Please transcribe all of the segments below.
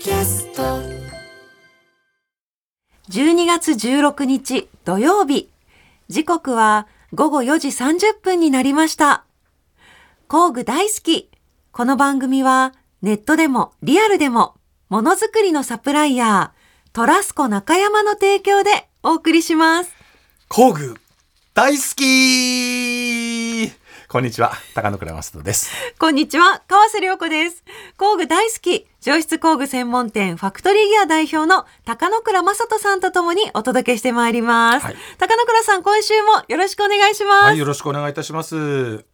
キャスト12月16日土曜日。時刻は午後4時30分になりました。工具大好き。この番組はネットでもリアルでもものづくりのサプライヤートラスコ中山の提供でお送りします。工具大好きこんにちは高野倉正人ですこんにちは、川瀬良子です。工具大好き、上質工具専門店ファクトリーギア代表の高野倉正人さんとともにお届けしてまいります。はい高野倉さん、今週もよろしくお願いします。はいよろしくお願いいたします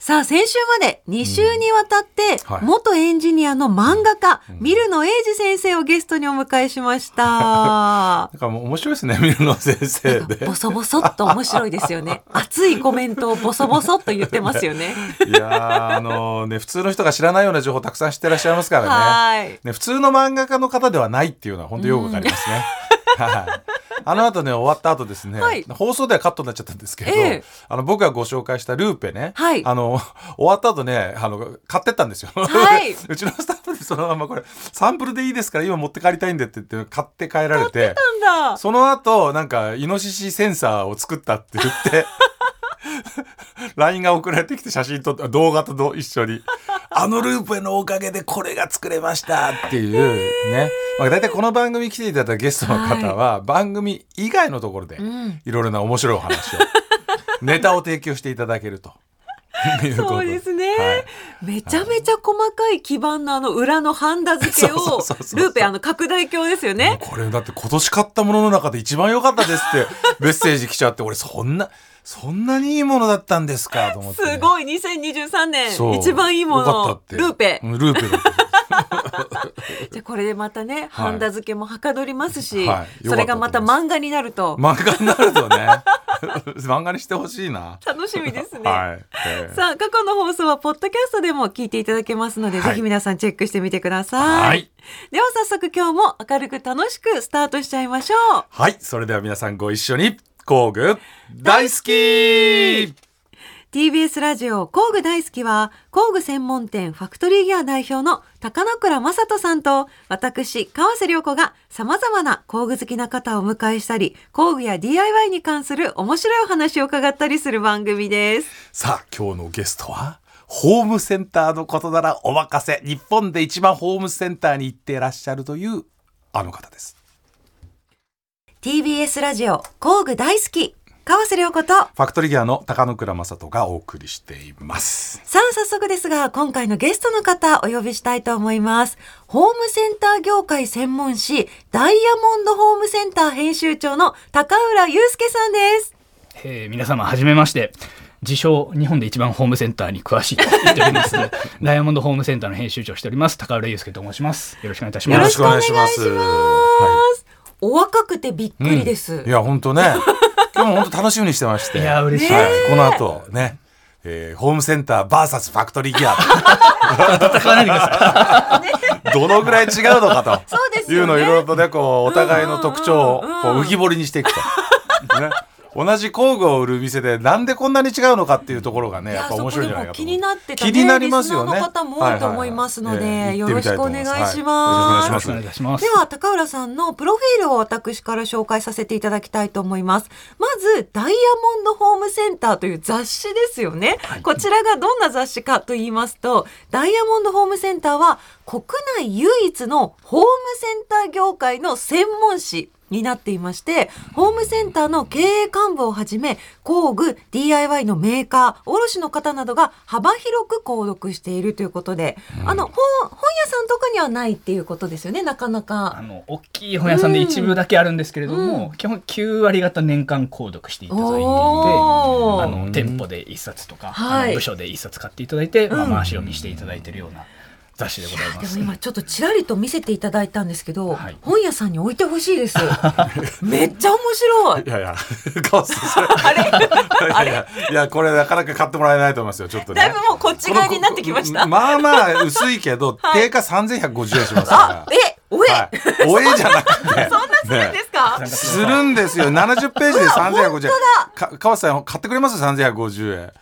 さあ、先週まで2週にわたって、はい元エンジニアの漫画家、ミルノエイジ先生をゲストにお迎えしました。なんかもう面白いですねミルノ先生でボソボソっと面白いですよね。熱いコメントをボソボソっと言ってますよね。いやーあのね普通の人が知らないような情報たくさん知ってらっしゃいますからね はい。ね普通の漫画家の方ではないっていうのは本当よくわかりますね。はい。あの後ね終わった後ですね、はい放送ではカットになっちゃったんですけど、ええあの僕がご紹介したルーペね、はいあの 終わった後ねあの買ってったんですよ。はい うちのスタッフにそのままこれサンプルでいいですから今持って帰りたいんでって言って買って帰られて。なんだ。その後なんかイノシシセンサーを作ったって言って LINE が送られてきて写真撮って動画とど一緒に。あのループのおかげでこれが作れましたっていうね、まあ、大体この番組来ていただいたゲストの方は番組以外のところでうん。いろいろな面白いお話を ネタを提供していただけると。そうですね、はい。めちゃめちゃ細かい基盤のあの裏のハンダ付けをルーペあの拡大鏡ですよね。これだって今年買ったものの中で一番良かったですってメッセージ来ちゃって俺そんなそんなにいいものだったんですか？と思ってね、すごい。2023年一番いいもの。ルーペ。うんルーペ。じゃあこれでまたね、ハンダ付けもはかどりますし、はい。それがまた漫画になると。漫画になるとね。漫画にしてほしいな。楽しみですね。はい、えーさあ過去の放送はポッドキャストでも聞いていただけますので、はい。ぜひ皆さんチェックしてみてください。はい。では早速今日も明るく楽しくスタートしちゃいましょう。はい。それでは皆さんご一緒に工具大好き。TBS ラジオ工具大好きは工具専門店ファクトリーギア代表の高野倉正人さんと私川瀬良子が様々な工具好きな方をお迎えしたり工具や DIY に関する面白いお話を伺ったりする番組です。さあ今日のゲストはホームセンターのことならお任せ。日本で一番ホームセンターに行っていらっしゃるというあの方です TBS ラジオ工具大好き川瀬良子とファクトリーギアの高野倉正人がお送りしています。さあ早速ですが今回のゲストの方お呼びしたいと思います。ホームセンター業界専門誌ダイヤモンドホームセンター編集長の高浦祐介さんです。えー皆様はじめまして。自称日本で一番ホームセンターに詳しいと言っております。ダイヤモンドホームセンターの編集長をしております高浦祐介と申します。よろしくお願いいたします。よろしくお願いします。よろしくお願いしますお若くてびっくりです、いや本当ね。今日も本当楽しみにしてまして。いや嬉しい。はい、この後ね、えーホームセンター VS ファクトリーギア。戦わないでくださいどのぐらい違うのかと。そうですよね。いうのをいろいろとねこうお互いの特徴をうんうんうん。こう浮き彫りにしていくと。ね同じ工具を売る店でなんでこんなに違うのかっていうところがねいやっぱ面白いんじゃないかと気になってた、ね、気になりますよね。リスナーの方も多いと思いますので、はいはいはい。ええよろしくお願いします,、よろしくお願いします。よろしくお願いい。たします。では高浦さんのプロフィールを私から紹介させていただきたいと思います。まずダイヤモンドホームセンターという雑誌ですよね、こちらがどんな雑誌かと言いますとダイヤモンドホームセンターは国内唯一のホームセンター業界の専門誌になっていまして、ホームセンターの経営幹部をはじめ、工具、DIY のメーカー、卸の方などが幅広く購読しているということで、あの、本、本屋さんとかにはないっていうことですよね、なかなあか。の大きい本屋さんで一部だけあるんですけれども、基本9割方年間購読していただいていてあの店舗で1冊とか、はい。部署で1冊買っていただいて、まあ、うん。回し読みしていただいているような雑誌でございま。ですも今ちょっとちらりと見せていただいたんですけど、はい本屋さんに置いてほしいです。めっちゃ面白い。いやいや。あれ あれ？いやいや、これなかなか買ってもらえないと思いますよ、ちょっとね。だいぶもうこっち側になってきました。まあまあ薄いけど、はい定価3150円しますかあ、え、おえ、ら。はい。おえじゃなくて。そんなするんですか、ねするんですよ。70ページで3150円。か川瀬さん買ってくれます ?3150 円。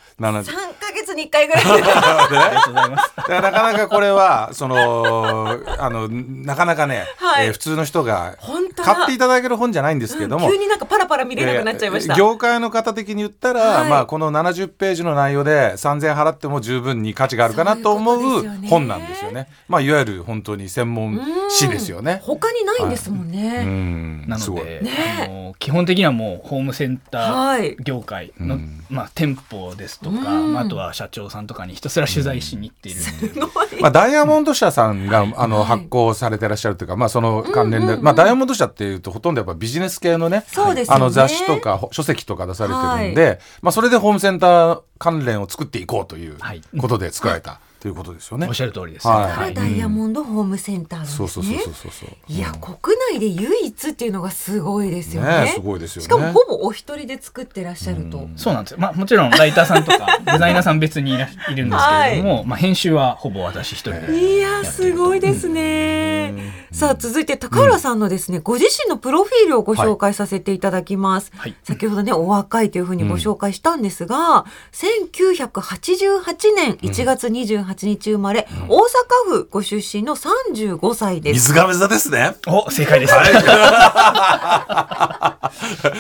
70三ヶ月に1回ぐらい。ありがとうございます。だからなかなかこれはそのあのなかなかね、はい。えー普通の人が本当だ。買っていただける本じゃないんですけども、うん急になんかパラパラ見れなくなっちゃいました、えー業界の方的に言ったら、はいまあ、この70ページの内容で3000円払っても十分に価値があるかなと思そういうことですよねう本なんですよね。まあ、いわゆる本当に専門誌ですよね。他にないんですもんね、うん。なすごい。ので、ね。あの基本的にはもうホームセンタはい。ー業界の、うん。まあ、店舗ですとか、うん。まあ、あとは社長さんとかにひたすら取材しに行っているんで、すごいまあ、ダイヤモンド社さんがあの、はい。発行されてらっしゃるというか、まあ、その関連で、うんうん。うんまあ、ダイヤモンド社っていうとほとんどやっぱビジネス系のねそうですよね。あの雑誌とかほ書籍とか出されてるんで、まあ、それでホームセンター関連を作っていこうというはい。ことで作られたということですよね。おっしゃる通りです、はい。ダイヤモンドホームセンターね、そうそうそうそうそうそう。いやうん国内で唯一っていうのがすごいですよね。ねすごいですよね。しかもほぼお一人で作ってらっしゃると、うん。そうなんですよ、まあ、もちろんライターさんとか デザイナーさん別にいらいるんですけれども、まあ、編集はほぼ私一人でいやすごいですね。さあ続いて高浦さんのですね、ご自身のプロフィールをご紹介させていただきます。はい。先ほどねお若いというふうにご紹介したんですが、1988年1月28日生まれ、大阪府ご出身の35歳です。水亀座ですね。お 正解です、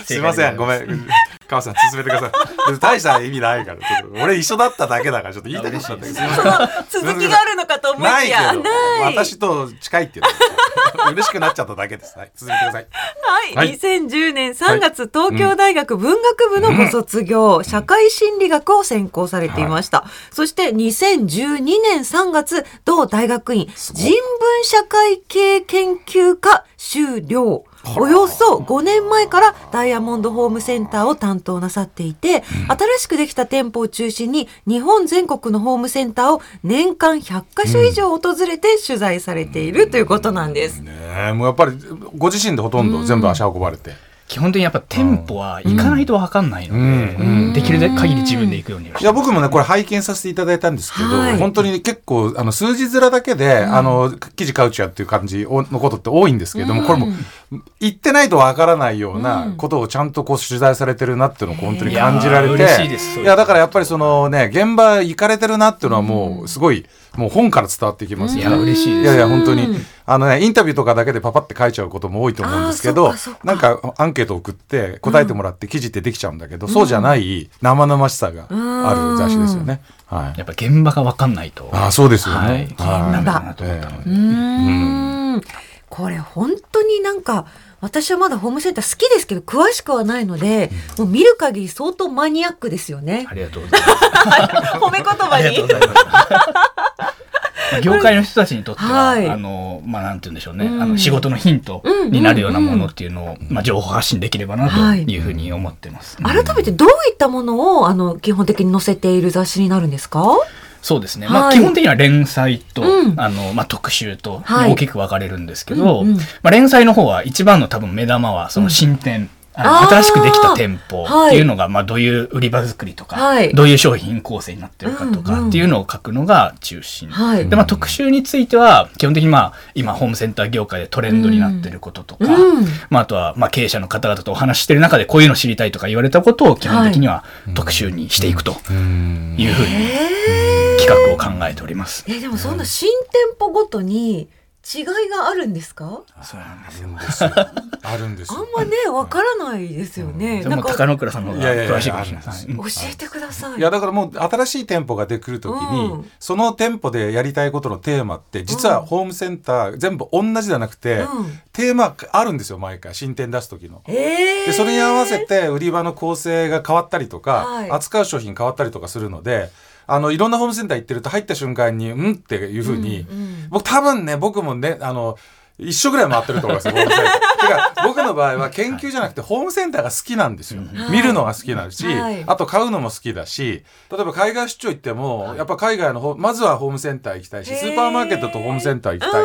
すいません、ごめん。川さん、進めてください。大した意味ないから。俺一緒だっただけだから、ちょっと言いたかったんだけど。続きがあるのかと思いないきや。私と近いっていうの。嬉しくなっちゃっただけです。はい、続けてください。はい、はい2010年3月、東京大学文学部のご卒業、社会心理学を専攻されていました。そして2012年3月、同大学院人文社会系研究科修了。およそ5年前からダイヤモンドホームセンターを担当なさっていて、新しくできた店舗を中心に日本全国のホームセンターを年間100カ所以上訪れて取材されているということなんです。ねえ、もうやっぱり、ご自身でほとんど全部足運ばれて。基本的にやっぱ店舗は行かないと分かん。ないので、うん。できる限り自分で行くようにいや僕もねこれ拝見させていただいたんですけど、はい。本当に結構あの数字面だけで、あの記事買うちゃっていう感じのことって多いんですけれども、これも言ってないとわからないようなことをちゃんとこう取材されてるなっていうのを本当に感じられて、いやー嬉しいですそういう。いやだからやっぱりそのね現場行かれてるなっていうのはもうすごい、もう本から伝わってきますいや嬉しいです。いやいや本当に。うんあのねインタビューとかだけでパパって書いちゃうことも多いと思うんですけどなんかアンケート送って答えてもらって記事ってできちゃうんだけど、そうじゃない生々しさがある雑誌ですよね。はい。やっぱ現場が分かんないと。ああそうですよね。はい。現場だうーん。これ本当になんか私はまだホームセンター好きですけど詳しくはないので、もう見る限り相当マニアックですよね。あ。りがとうございます。褒め言葉に。業界の人たちにとっては、はい。あの、まあ、なんて言うんでしょうね、うん。あの、仕事のヒントになるようなものっていうのを、まあ、情報発信できればなというふうに思ってます。改めてどういったものをあの基本的に載せている雑誌になるんですか？そうですね。まあ、はい基本的には連載と、うん。あの、まあ、特集とはい。大きく分かれるんですけど、うんうん。まあ、連載の方は一番の多分目玉は、その新店、あのあー新しくできた店舗はい。っていうのが、まあ、どういう売り場作りとか、はい。どういう商品構成になってるかとうんうんかっていうのを書くのが中心。はい。で、まあ、特集については、基本的にまあ、今、ホームセンター業界でトレンドになってることとか、うん。まあ、あとは、まあ、経営者の方々とお話ししてる中で、こういうの知りたいとか言われたことを基本的には特集にしていくとうん。いうふうにえ企画を考えております。えでもそんな新店舗ごとに違いがあるんですか？そうなんですあるんですよ。あるんですよ。あんまねわからないですよね。なんか高野倉さんの方がいやいやいや詳しいかもしれないあるんですうん教えてください。いやだからもう新しい店舗ができるときに、うんその店舗でやりたいことのテーマって実はホームセンター全部同じじゃなくて、うんテーマあるんですよ毎回新店出す時の。ええでそれに合わせて売り場の構成が変わったりとか、はい扱う商品変わったりとかするのであのいろんなホームセンター行ってると入った瞬間にうんっていうふうに、うんうん。僕多分ね僕もねあの一緒ぐらい回ってると思いますよホームセンター。てか僕の場合は研究じゃなくてホームセンターが好きなんですよ。はい。見るのが好きだし、はい。あと買うのも好きだし例えば海外出張行っても、やっぱ海外のほまずはホームセンター行きたいしスーパーマーケットとホームセンター行きたい。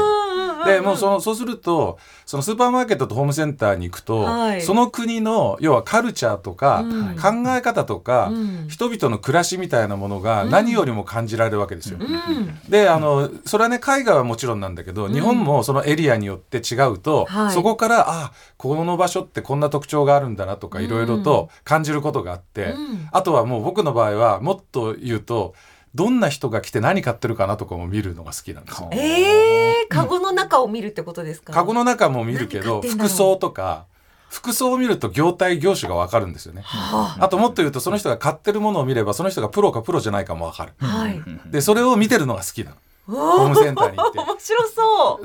でもうそのそうするとそのスーパーマーケットとホームセンターに行くと、はい。その国の要はカルチャーとか、うん。考え方とか、うん。人々の暮らしみたいなものが何よりも感じられるわけですよ。うん。であのそれはね海外はもちろんなんだけど、日本もそのエリアによって違うと、はい。そこからあこの場所ってこんな特徴があるんだなとかいろいろと感じることがあって、うん。あとはもう僕の場合はもっと言うとどんな人が来て何買ってるかなとかも見るのが好きなんですよ。えー、カゴの中を見るってことですか？カゴの中も見るけど服装とか服装を見ると業態業種が分かるんですよね。はあともっと言うとその人が買ってるものを見ればその人がプロかプロじゃないかも分かる。あ、はい。でそれを見てるのが好きなの。ホホームセンターに行って 面白そ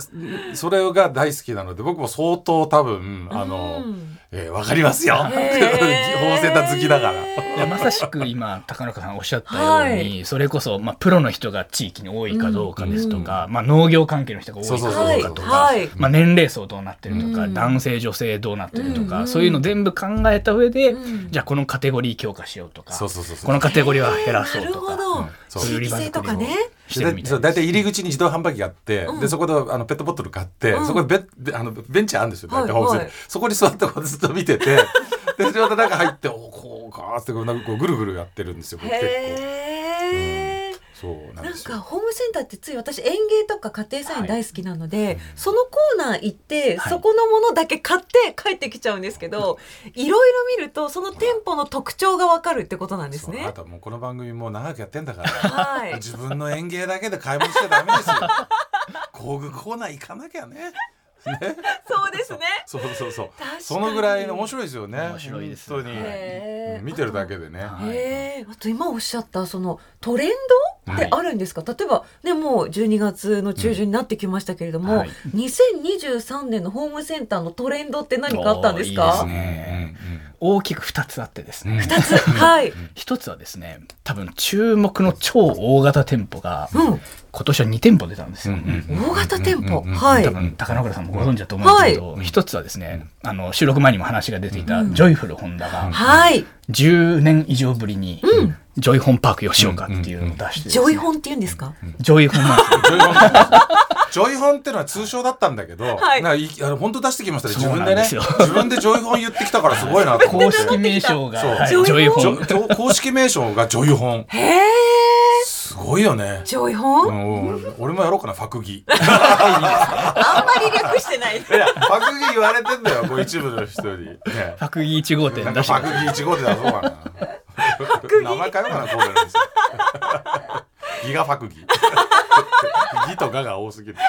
う。それが大好きなので僕も相当多分あの、うんえー、分かりますよ。ホー。ムへーセンター好きだから。いやまさしく今高中さんおっしゃったように、はそれこそ、まあ、プロの人が地域に多いかどうかですとか、まあ、農業関係の人が多いかどうはいかとか、はい。まあ、年齢層どうなってるとか、うん。男性女性どうなってるとか、うん。そういうの全部考えた上で、うん。じゃあこのカテゴリー強化しようとかそうそうそうそう。このカテゴリーは減らそうとか。ほど。うん。そう。地域性とかね。そう大体入り口に自動販売機があって、うん。でそこであのペットボトル買って、うん。そこでベであのベンチあるんですよ大体はい。ホームセンター。はいそこに座ってこうずっと見ててでそれで中入っておこうかーってこうなんかこうぐるぐるやってるんですよ僕結構。へー。そうなんかホームセンターってつい私園芸とか家庭菜園大好きなので、そのコーナー行って、はい。そこのものだけ買って帰ってきちゃうんですけど、いろいろ見るとその店舗の特徴がわかるってことなんですね。あな。たもうこの番組もう長くやってんだからはい。自分の園芸だけで買い物しちゃダメですよ。工具コーナー行かなきゃねね そうですね。そうそうそう。確かに。そのぐらいの面白いですよね。面白いです本当に、見てるだけでね。はい。へえ、あと今おっしゃったそのトレンドってはいあるんですか、例えばねもう12月の中旬になってきましたけれども、はい。2023年のホームセンターのトレンドって何かあったんですか？いいですね大きく2つあってですね、二つ？はい、一つはですね多分注目の超大型店舗がうん、今年は2店舗出たんですよ、大型店舗、うんうんうんはい。多分高野倉さんもご存知だと思うんですけど、一つはですねあの収録前にも話が出ていた、ジョイフルホンダがはい10年以上ぶりに、うん。ジョイホンパーク吉岡っていうのを出してジョイホンって言うんですか、ジョイホン ジョイホンってのは通称だったんだけど、はい。なんかいあの本当出してきましたね。自分でね。自分でジョイホン言ってきたからすごいなと思って。公式名称が、ジョイホン。公式名称がジョイホン。へえすごいよね。ジョイホうン、ん俺俺もやろうかなファクギ。あんまり略してない。いやファクギ言われてんだよこう一部の人に、ね、ファクギ1号店ファクギ1号で出そうかな名前変えようかな神戸の店。ギガファクギ。ギとガが多すぎる。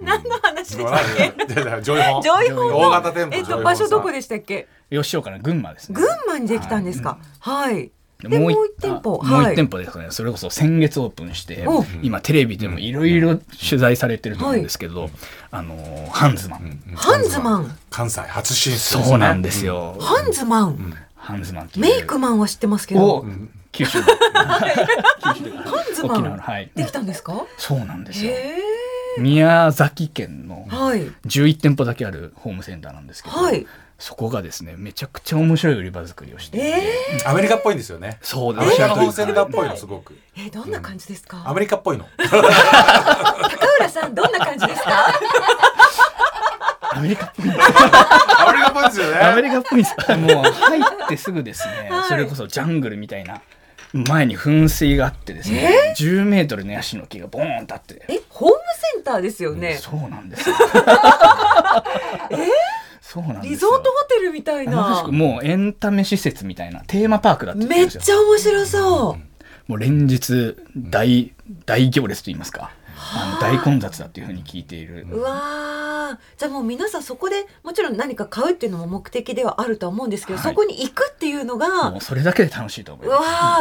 何の話でしたっけ？ジョイホン。ジョイホン。の大型店舗えっと場所どこさでしたっけ？吉岡の群馬ですね。群馬にできたんですか。はい、でもうもう一店舗。あもうはい。一店舗ですね。それこそ先月オープンしてお。今テレビでもいろいろ取材されてると思うんですけど、あのーハンズマン、んハンズマン。関西初進出ですね。そうなんですよ、ハンズマン、ハンズマンメイクマンは知ってますけど。を九州 ハンズマ沖縄の。ンはい。できたんですか？そうなんですよ。へ宮崎県のえはい。11店舗だけあるホームセンターなんですけど、はいそこがですねめちゃくちゃ面白い売り場作りをしていて、えアメリカっぽいんですよね。そう。でアメリカのホーセンターっぽいのすごくー、えどんな感じですか、アメリカっぽいの。高浦さんどんな感じですか？アメリカっぽい。アメリカっぽいですよね。アメリカっぽいんです。もう入ってすぐですね、はい。それこそジャングルみたいな前に噴水があってですね、10メートルのヤシの木がボーンとあって、えホームセンターですよね、そうなんですよ そうなんですよ。リゾートホテルみたいな。まさしくもうエンタメ施設みたいなテーマパークだって言ってるめっんですよちゃ面白そう、もう連日大大行列と言いますか。あ。の大混雑だっていうふうに聞いている、うわー。じゃあもう皆さんそこでもちろん何か買うっていうのも目的ではあるとは思うんですけど、はい。そこに行くっていうのがもうそれだけで楽しいと思いうま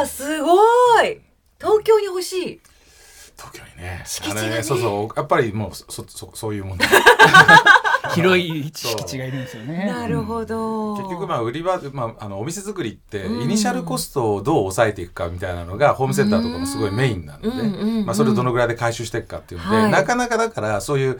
す。わーすごい。東京に欲しい。東京にね。敷地がね。あれそうそうやっぱりもうそそそそういうもんだ 広い敷地がいるんですよね。なるほど、結局まあ売り場、まあ、あのお店作りってうん。イニシャルコストをどう抑えていくかみたいなのがホームセンターとかもすごいメインなので、まあ、それをどのぐらいで回収していくかっていうので、はい。なかなかだからそういう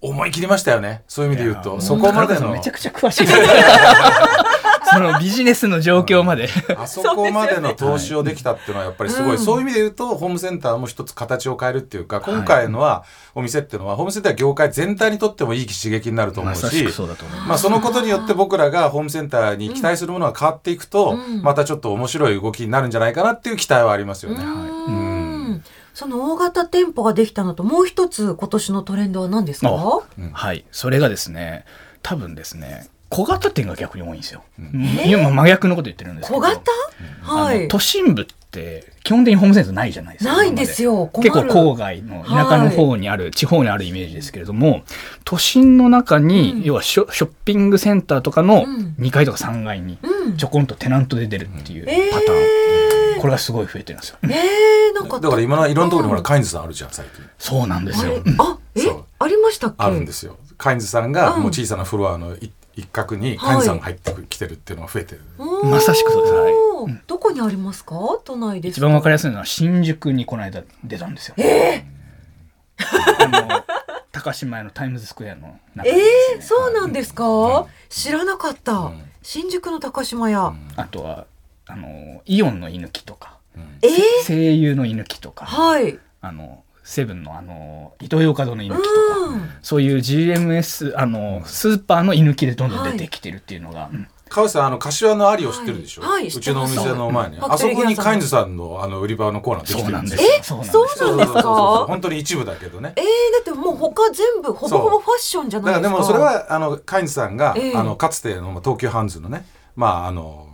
思い切りましたよね。そういう意味で言うと。そこまでの。めちゃくちゃ詳しい そのビジネスの状況まで、あそこまでの投資をできたっていうのはやっぱりすごい、うん。そういう意味で言うとホームセンターも一つ形を変えるっていうか今回のはお店っていうのはホームセンター業界全体にとってもいい刺激になると思うしまあ、そのことによって僕らがホームセンターに期待するものが変わっていくと、うん。またちょっと面白い動きになるんじゃないかなっていう期待はありますよね。うーんその大型店舗ができたのともう一つ今年のトレンドは何ですか？あはい。それがですね多分ですね小型店が逆に多いんですよ。今真逆のこと言ってるんですけど。小型？はい。都心部って基本的にホームセンターないじゃないですか。ないんですよ。結構郊外の田舎の方にある、地方にあるイメージですけれども都心の中に、うん。要はショショッピングセンターとかのうん。2階とか3階にうん。ちょこんとテナントで出るっていうえパターン、ー、これがすごい増えてるんですよ。えー、なんかだから今のいろんなところにほらうんカインズさんあるじゃん最近。そうなんですあれ？よ。うんあえありましたっけ？あるんですよ。カインズさんがうん。もう小さなフロアのい一角にはいカインズさんが入ってきてるっていうのが増えてる、うんまさしくそうです。はい。うん。どこにありますか？都内です一番わかりりやすいのは新宿にこの間出たんですよ。えあの高島屋のタイムズスクエアのー、中にですねえー、そうなんですか、知らなかった、ん。新宿の高島屋、あとはあのイオンの居抜きとか。えー、声優の居抜きとか。はい。あのセブンのあのイトーヨーカドーの居抜きとか。うん。そういう GMS あのスーパーの居抜きでどんどん出てきてるっていうのが、うん川内さんあの柏のアリを知ってるでしょ、はいはいうちのお店の前に。知ってますあそこにカインズさんのあの売り場のコーナーできてそうなんんるでですすよよ。そうなんですか？そうそうそうそう。本当に一部だけどね。えー、だってもう他全部ほぼほぼファッションじゃだからないですか。でもそれはあのカインズさんが、ええ。あのかつてのまあ東急ハンズのね。まああの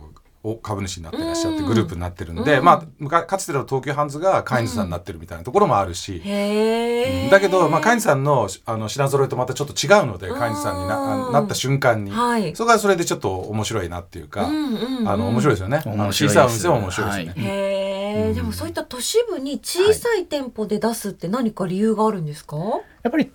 お株主になってらっしゃってうん。グループになってるんで、うん。まあむかかつての東急ハンズがカインズさんになってるみたいなところもあるし、へえだけど、まあ、カインズさんのあの品揃えとまたちょっと違うので、うん。カインズさんになあなった瞬間に、はい。それがそれでちょっと面白いなっていうか、うんうんうん。あの面白いですよね。小さいお店は面白いですね。でもそういった都市部に小さい店舗で出すって何か理由があるんですか、やっぱり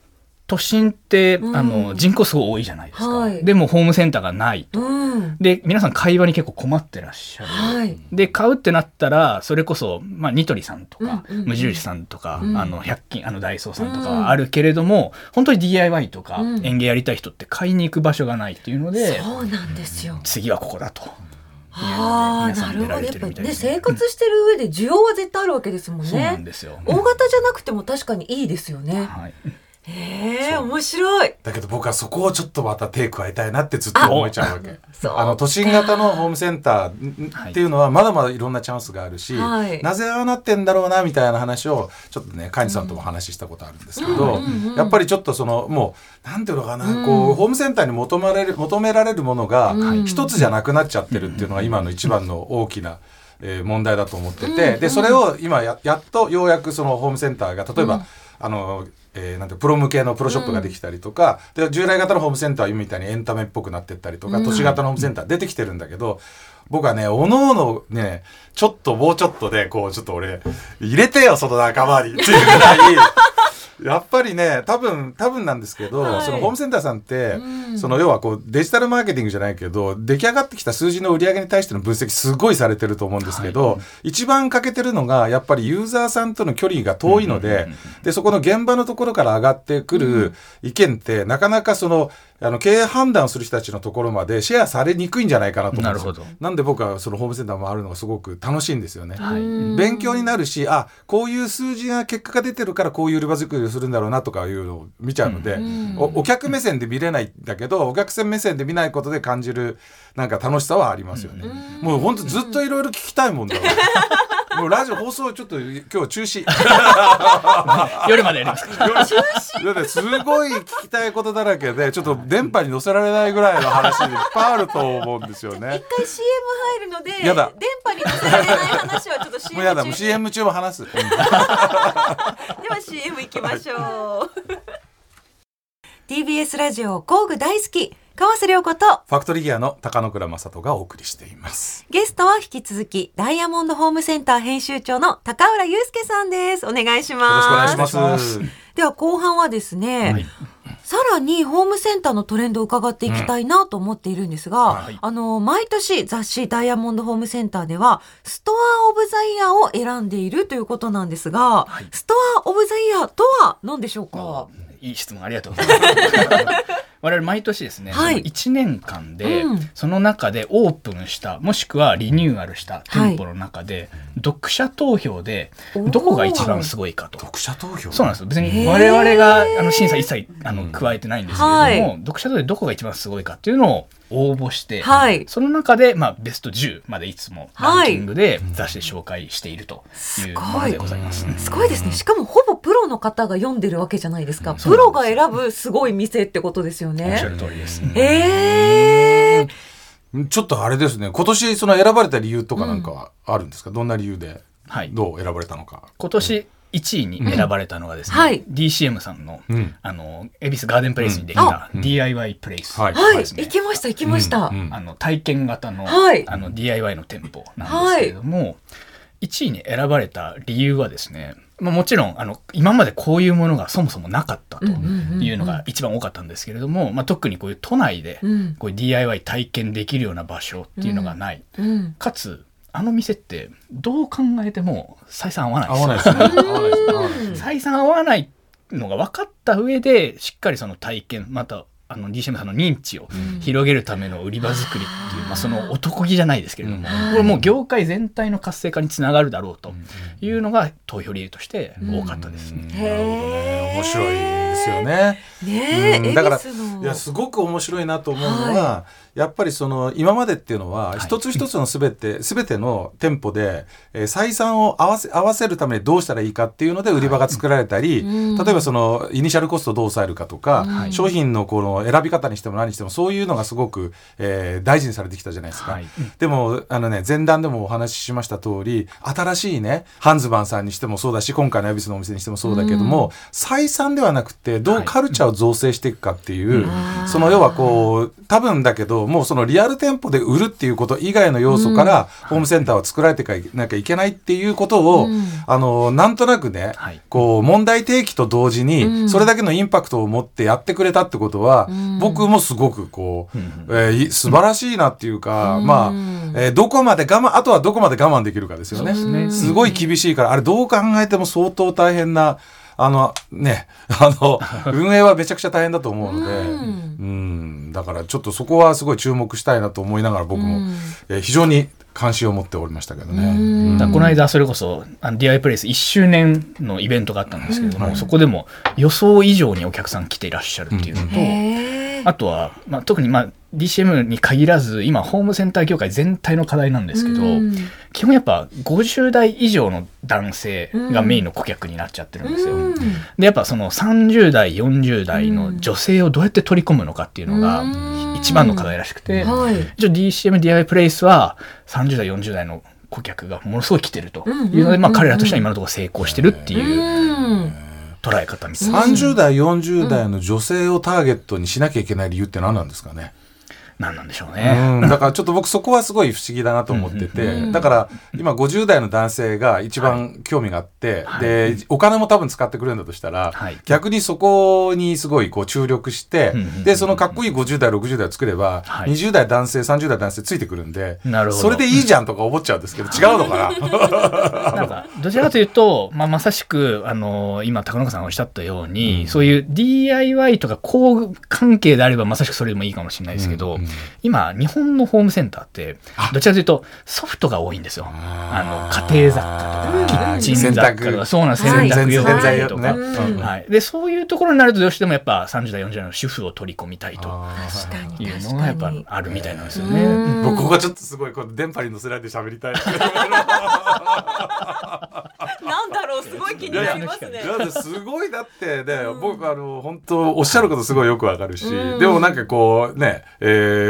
都心って、うん。あの人口すごい多いじゃないですか、はい。でもホームセンターがない。とうん。で皆さん買い場に結構困ってらっしゃる、はい。で買うってなったらそれこそ、まあ、ニトリさんとか、無印さんとか、うん。あの100均あのダイソーさんとかあるけれども、本当に DIY とかうん。園芸やりたい人って買いに行く場所がないっていうので、そうなんですよ。次はここだと。ああなるほど。やってぱね生活してる上で需要は絶対あるわけですもんそうなんねですよ。大型じゃなくても確かにいいですよね。はい、へえそう。面白い。だけど僕はそこをちょっとまた手加えたいなってずっと思えちゃうわけ。あの都心型のホームセンターっていうのはまだまだいろんなチャンスがあるし、はい。なぜああなってんだろうなみたいな話をちょっとねカインズさんとも話ししたことあるんですけど、やっぱりちょっとそのもうなんていうのかな、うんこうホームセンターに求められる求められるものがうん一つじゃなくなっちゃってるっていうのが今の一番の大きな、えー問題だと思ってて、でそれを今ややっとようやくそのホームセンターが例えば、うんあのえーなんてプロ向けのプロショップができたりとか、で従来型のホームセンターは今みたいにエンタメっぽくなってったりとか、うん。都市型のホームセンター出てきてるんだけど僕はねおのおのねちょっともうちょっとでこうちょっと俺入れてよその仲間にっていうぐらいやっぱりね多分多分なんですけど、はい。そのホームセンターさんって、うん。その要はこうデジタルマーケティングじゃないけど出来上がってきた数字の売り上げに対しての分析すごいされてると思うんですけど、一番欠けてるのがやっぱりユーザーさんとの距離が遠いので、うんでそこの現場のところから上がってくる意見って、なかなかそのあの経営判断をする人たちのところまでシェアされにくいんじゃないかなと思うんですよなるほどなんで僕はそのホームセンターもあるのがすごく楽しいんですよね。はいうん勉強になるしあこういう数字が結果が出てるからこういう売り場作りをするんだろうなとかいうのを見ちゃうので、うんおお客目線で見れないんだけどお客さん目線で見ないことで感じるなんか楽しさはありますよね。うんもう本当ずっといろいろ聞きたいもんだわ。もうラジオ放送ちょっと今日中止。夜までやりますか。だってすごい聞きたいことだらけでちょっと電波に乗せられないぐらいの話いっぱいあると思うんですよね。一。回 CM 入るのでやだ。電波に乗せられない話はちょっと CM もうやだ。もう CM 中も話す。では CM 行きましょう。TBS ラジオ工具大好き川瀬良子とファクトリーギアの高野倉正人がお送りしています。ゲストは引き続きダイヤモンドホームセンター編集長の高浦祐介さんです。お願いしよろしくお願いますします。では後半はですね、はい。さらにホームセンターのトレンドを伺っていきたいなと思っているんですが、はい。あの毎年雑誌ダイヤモンドホームセンターではストアオブザイヤーを選んでいるということなんですが、はい。ストアオブザイヤーとは何でしょうか、いい質問ありがとうございます。我々毎年ですね、はい。その1年間で、うん。その中でオープンしたもしくはリニューアルした店舗の中で、読者投票でどこが一番すごいかと。読者投票？そうなんですよ。別に我々があの審査一切あの加えてないんですけれども、はい。読者投票でどこが一番すごいかっていうのを応募して、はい。その中で、まあ、ベスト10までいつもランキングで雑誌で紹介しているというものでございます。すごいですね。しかもほぼプロの方が読んでるわけじゃないですか。プロが選ぶすごい店ってことですよおっしゃね。る通りです。えへえ。ちょっとあれですね。今年その選ばれた理由とかなんかはあるんですか、どんな理由ではい。どう選ばれたのか、今年1位に選ばれたのがですね、うん。はい。DCM さんの、うん。あの恵比寿ガーデンプレイスにできうん。たうん DIY プレイス。はい。はい、ですね。行きました行きました。うん。うん。あの体験型の,、はい。あの DIY の店舗なんですけれども、1位に選ばれた理由はですね、まあ、もちろんあの今までこういうものがそもそもなかったとうんうんうんうんいうのが一番多かったんですけれども、まあ、特にこういう都内でうん。こういう DIY 体験できるような場所っていうのがない、うん。かつあの店ってどう考えても採算合わないです。採算合わないのが分かった上でしっかりその体験またあの DCM さんの認知を広げるための売り場作りっていう、まあ、その男気じゃないですけれども、うん。これもう業界全体の活性化につながるだろうというのが投票理由として多かったです。うんへー。面白いですよね。ねえ、うん。だからいやすごく面白いなと思うのは、やっぱりその今までっていうのは、い。一つ一つのすべてすべての店舗で、えー採算を合わせ合わせるためにどうしたらいいかっていうので売り場が作られたり、うん。例えばそのイニシャルコストをどう抑えるかとか、はい。商品のこの選び方にしても何にしてもそういうのがすごく、えー大事にされてきたじゃないですか。はい。でもあのね前段でもお話ししました通り新しいねハンズバンさんにしてもそうだし今回の恵比寿のお店にしてもそうだけども、採算ではなくてどうカルチャーを造成していくかっていう、はいその要はこう多分だけどもうそのリアル店舗で売るっていうこと以外の要素から、ホームセンターを作られていかなきゃいけないっていうことを、うん。あのなんとなくね、はい。こう問題提起と同時に、うん。それだけのインパクトを持ってやってくれたってことは、うん。僕もすごくこう、うんえーい素晴らしいなっていうか、うん。まあ、えーどこまで我慢あとはどこまで我慢できるかですよね。すね。すごい厳しいからあれどう考えても相当大変なあのね あの 運営はめちゃくちゃ大変だと思うので、ううん。ん、だからちょっとそこはすごい注目したいなと思いながら僕も、うん。えー非常に関心を持っておりましたけどね。この間それこそあの DIY プレイス1周年のイベントがあったんですけれども、うんはい。そこでも予想以上にお客さん来ていらっしゃるっていうのと、へえ。あとは、まあ、特に、まあ、DCM に限らず今ホームセンター業界全体の課題なんですけど、うん基本やっぱ50代以上の男性がメインの顧客になっちゃってるんですよ。うんでやっぱその30代40代の女性をどうやって取り込むのかっていうのがうん一番の課題らしくて、はい。一応 DCMDIY プレイスは30代40代の顧客がものすごい来てるとうんいうので、まあ、うん彼らとしては今のところ成功してるっていううん捉え方みたいな。30代40代の女性をターゲットにしなきゃいけない理由って何なんですかね？なんなんでしょうね。うん、だからちょっと僕そこはすごい不思議だなと思ってて、うんだから今50代の男性が一番興味があって、はい。でお金も多分使ってくれるんだとしたら、はい。逆にそこにすごいこう注力して、うんうんうんでそのかっこいい50代60代を作れば、はい。20代男性30代男性ついてくるんでなるほど。それでいいじゃんとか思っちゃうんですけど違うのかな？なんかどちらかというと、まあ、まさしくあの今高中さんがおっしゃったように、そういう DIY とか工具関係であればまさしくそれでもいいかもしれないですけど、うんうん今日本のホームセンターってどちらかというとソフトが多いんですよ。あの家庭雑貨とか。キッチン雑貨とか。そうなん洗濯用。品とか、はい、でそういうところになるとどうしてもやっぱ30代40代の主婦を取り込みたいというのがやっぱあるみたいなんですよね。うん。僕ここがちょっとすごいこの電波に乗せられて喋りたい。なんだろうすごい気になりますね。だってすごいだってね、僕あの本当おっしゃることすごいよくわかるし、うん。でもなんかこうね、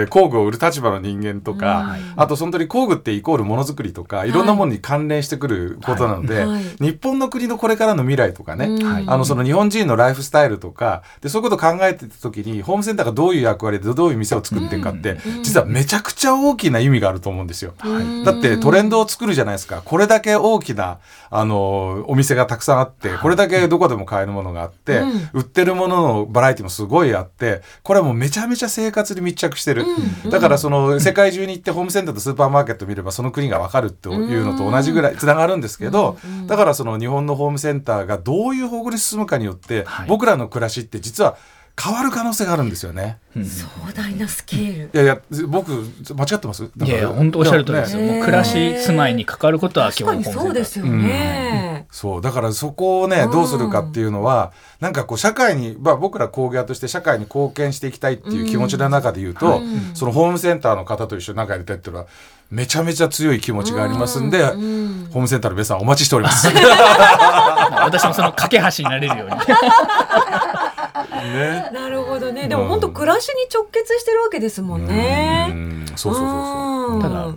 えー工具を売る立場の人間とか、はい。あと本当に工具ってイコールものづくりとかい。ろんなものに関連してくることなので、はい。はい。日本の国のこれからの未来とかね、うんあのその日本人のライフスタイルとかでそういうことを考えてた時にホームセンターがどういう役割でどういう店を作っていくかって、うん。実はめちゃくちゃ大きな意味があると思うんですよ。うん。だってトレンドを作るじゃないですか。これだけ大きなあのお店がたくさんあってこれだけどこでも買えるものがあって、うん。売ってるもののバラエティもすごいあってこれはもうめちゃめちゃ生活に密着してる、うんだからその世界中に行ってホームセンターとスーパーマーケット見ればその国が分かるというのと同じぐらいつながるんですけど、うんだからその日本のホームセンターがどういう方向に進むかによって、はい。僕らの暮らしって実は変わる可能性があるんですよね。うん壮大なスケール。いやいや僕間違ってます？いやいや本当おっしゃる通りですよ。暮らし住まいに関わることは基本そうですよね。そうだからそこをねうんどうするかっていうのはなんかこう社会に、まあ、僕ら工業として社会に貢献していきたいっていう気持ちの中で言うと、うんそのホームセンターの方と一緒に仲やりたいっていうのはめちゃめちゃ強い気持ちがありますんで、うんホームセンターの皆さんお待ちしております。い私もその架け橋になれるように。ね。なるほどね。でも本当暮らしに直結してるわけですもんうね。ん。そうそうそうそう。うん。ただ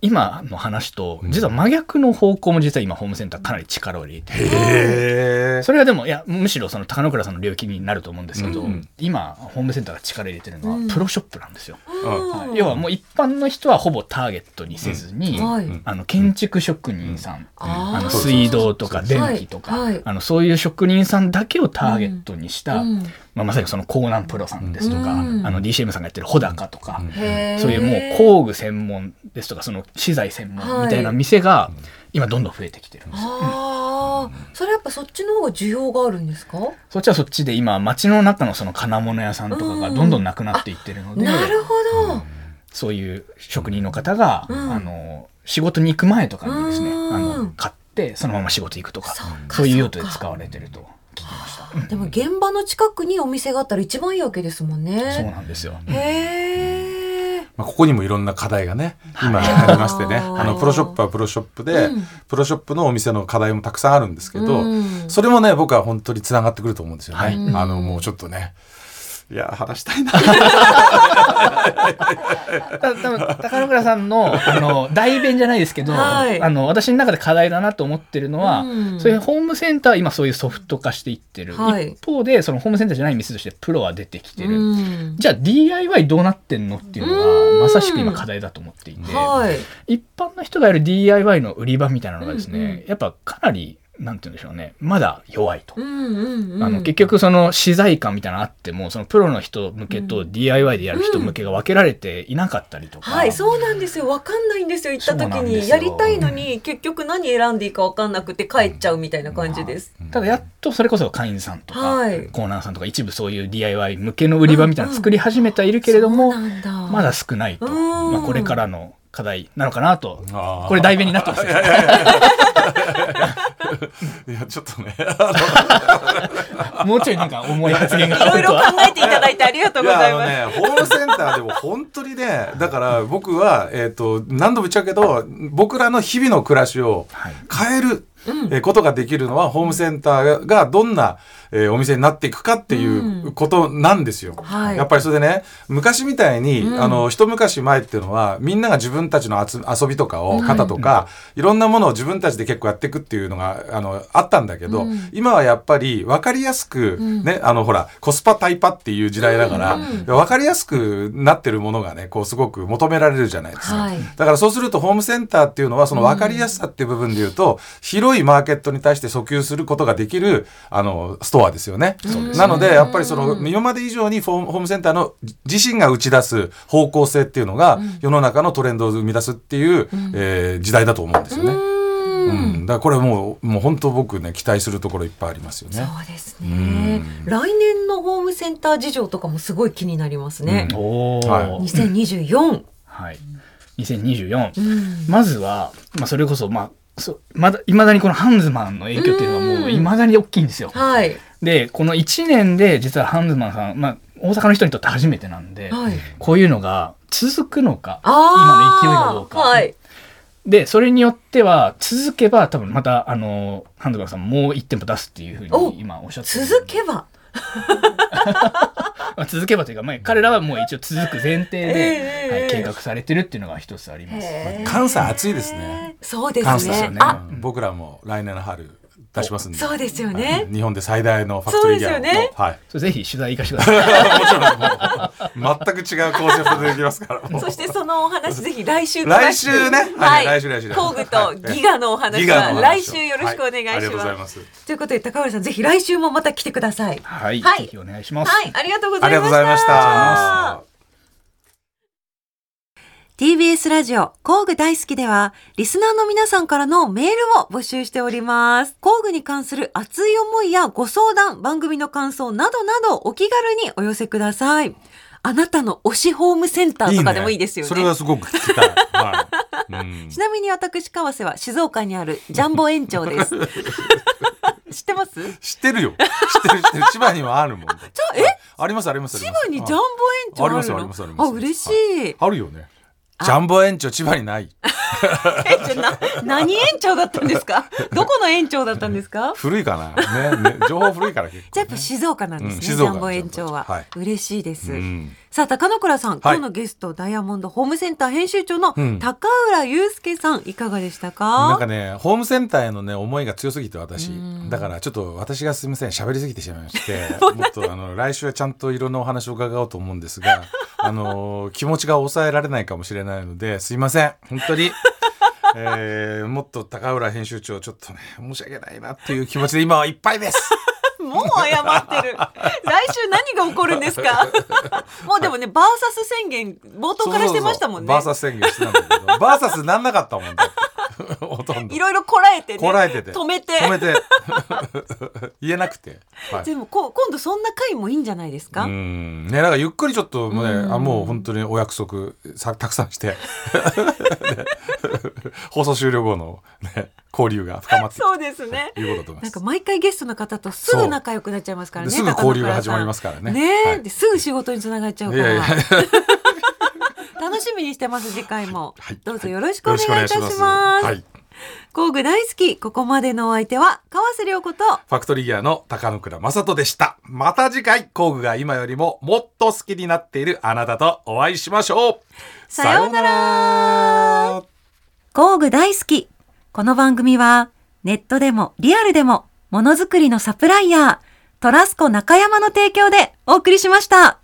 今の話と実は真逆の方向も実は今ホームセンターかなり力を入れてそれはでもいやむしろその高野倉さんの領域になると思うんですけど、うん今ホームセンターが力入れてるのうん。はプロショップなんですよ、うんはい。要はもう一般の人はほぼターゲットにせずに、あの建築職人さん、あの水道とか電気とか、あのそういう職人さんだけをターゲットにした、うんまあ、まさにその江南プロさんですとか、うん。あの DCM さんがやってる穂高とか、そういうもう工具専門ですとかその資材専門みたいな店が今どんどん増えてきてるんですよ。ああ、それやっぱそっちの方が需要があるんですか？そっちはそっちで今街の中のその金物屋さんとかがどんどんなくなっていってるので、なるほど。そういう職人の方が、うん。あの仕事に行く前とかにですね、うん。あの買ってそのまま仕事行くとかそういう用途で使われてると聞きました。でも現場の近くにお店があったら一番いいわけですもんそうね。なんですよ。へえ。まあ、ここにもいろんな課題がね今ありましてねはいあのプロショップはプロショップで、うんプロショップのお店の課題もたくさんあるんですけど、うんそれもね僕は本当につながってくると思うんですよね。はいあのもうちょっとねいや話したいな。た多分高野倉さんのあの代弁じゃないですけど、はい。あの私の中で課題だなと思ってるのは、うん。そういうホームセンターは今そういうソフト化していってる、はい。一方でそのホームセンターじゃない店としてプロは出てきてる、うん。じゃあ DIY どうなってんのっていうのうん。がまさしく今課題だと思っていて、はい。一般の人がやる DIY の売り場みたいなのがですね、うんうん。やっぱかなりなんて言うんでしょうね。まだ弱いと。うんうんうん。あの結局その資材感みたいなのあってもそのプロの人向けとうん。DIY でやる人向けが分けられていなかったりとか、はい、そうなんですよ。わかんないんですよ。行った時に。やりたいのに結局何選んでいいかわかんなくて帰っちゃうみたいな感じです。ただやっとそれこそ会員さんとか、はい。コーナーさんとか一部そういう DIY 向けの売り場みたいなの作り始めてはいるけれども、そうなんだ。まだ少ないと、うん。まあ、これからの課題なのかなと。これ代弁になってますよ。いやちょっとね。もうちょいなんか重い発言がいろいろ考えていただいてありがとうございます。ねホームセンターでも本当にねだから僕は、えー、と何度も言っちゃうけど僕らの日々の暮らしをはい。変える、うんえーことができるのはホームセンターがどんな、えーお店になっていくかっていうことなんですよ。はい。やっぱりそれでね昔みたいに、うん。あの一昔前っていうのはみんなが自分たちのあつ遊びとかを型とか、いろんなものを自分たちで結構やっていくっていうのがあのあったんだけど、うん。今はやっぱり分かりやすく、ん。ねあのほらコスパタイパっていう時代だから、うん。分かりやすくなってるものがねこうすごく求められるじゃないですか。はい。だからそうするとホームセンターっていうのはその分かりやすさっていう部分で言うと、広いマーケットに対して訴求することができるあのストアですよね。なのでやっぱりその今まで以上にホームセンターの自身が打ち出す方向性っていうのが世の中のトレンドを生み出すっていう、えー時代だと思うんですよね。うん、だからこれもうもう本当僕ね期待するところいっぱいありますよね。そうですね。来年のホームセンター事情とかもすごい気になりますね。おー。はい。2024。はい、2024、うん。まずは、まあ、それこそ、まあ、そまだいまだにこのハンズマンの影響っていうのはもういまだに大きいんですよ。はい。でこの1年で実はハンズマンさん、まあ、大阪の人にとって初めてなんで、はい。こういうのが続くのか。今の勢いがどうか。はい。でそれによっては続けば多分またあのハンズマンさんもう1店舗出すっていうふうおに今おっしゃってる続けば。まあ続けばというか、まあ、彼らはもう一応続く前提で、ええはい、計画されてるっていうのが一つあります。関西暑いですね。そうです関西ですよね。。ねあ、僕らも来年の春出しますんで。そうですよはいね。日本で最大のファクトリーギャラそうですよねはい。それぜひ取材行かせてください。もちろん全く違うコンセプトでできますから。そしてそのお話ぜひ来週来週ねははいい、来週来週工具とギガのお話ギガは来週よろしくお願いしはありがとうございま。ますす。ということで高浦さんぜひ来週もまた来てください。はい、はいぜひお願いします。はい、ありがとうござありいました。がとうございました。TBS ラジオ工具大好きではリスナーの皆さんからのメールを募集しております工具に関する熱い思いやご相談番組の感想などなどお気軽にお寄せくださいあなたの推しホームセンターとかでもいいですよねそれはすごく聞きたい。はい。うん ちなみに私川瀬は静岡にあるジャンボ園長です 知ってます？知ってるよ。知ってる知ってる。千葉にはあるもん。じ ゃえ？ありますあります。千葉にジャンボ園長あるの？ありますありますあります嬉しいあるよね。ジャンボ園長千葉にない。な何園長だったんですか？どこの園長だったんですか？古いかな？ねね情報古いからね、じゃあやっぱ静岡なんですね、うん静岡。ジャンボ園長は、はい。嬉しいです、うんさあ高野倉さん、はい。今日のゲストダイヤモンドホームセンター編集長のうん。高浦祐介さんいかがでしたか？なんかねホームセンターへのね思いが強すぎて私。うん。だからちょっと私がすみません喋りすぎてしまいまして もっとあの来週はちゃんといろんなお話を伺おうと思うんですが あの気持ちが抑えられないかもしれないのですいません本当に。えーもっと高浦編集長ちょっとね申し訳ないなっていう気持ちで今はいっぱいです。もう謝ってる。来週何が起こるんですか？もうでもねバーサス宣言冒頭からしてましたもんね。バーサス宣言してたんだけど。バーサスなんなかったもんだってほとんど。いろいろこらえてねこらえてて。止めて。止めて。言えなくて、はい、でもこ今度そんな回もいいんじゃないですか、うん。ねなんかゆっくりちょっとね、うん。あもう本当にお約束さたくさんして。で 放送終了後の、ね、交流が深まってそうですねということだと思いなんかます。毎回ゲストの方とすぐ仲良くなっちゃいますからね。ですぐ交流が始まりますからねねえ、はいですぐ仕事につながっちゃうから。いやいや 楽しみにしてます次回も、はいどうぞよろしくお願いいたします。はい、工具大好きここまでのお相手は川瀬良子とファクトリーギアの高野倉正人でした。また次回工具が今よりももっと好きになっているあなたとお会いしましょう。さようなら工具大好きこの番組はネットでもリアルでもものづくりのサプライヤートラスコ中山の提供でお送りしました。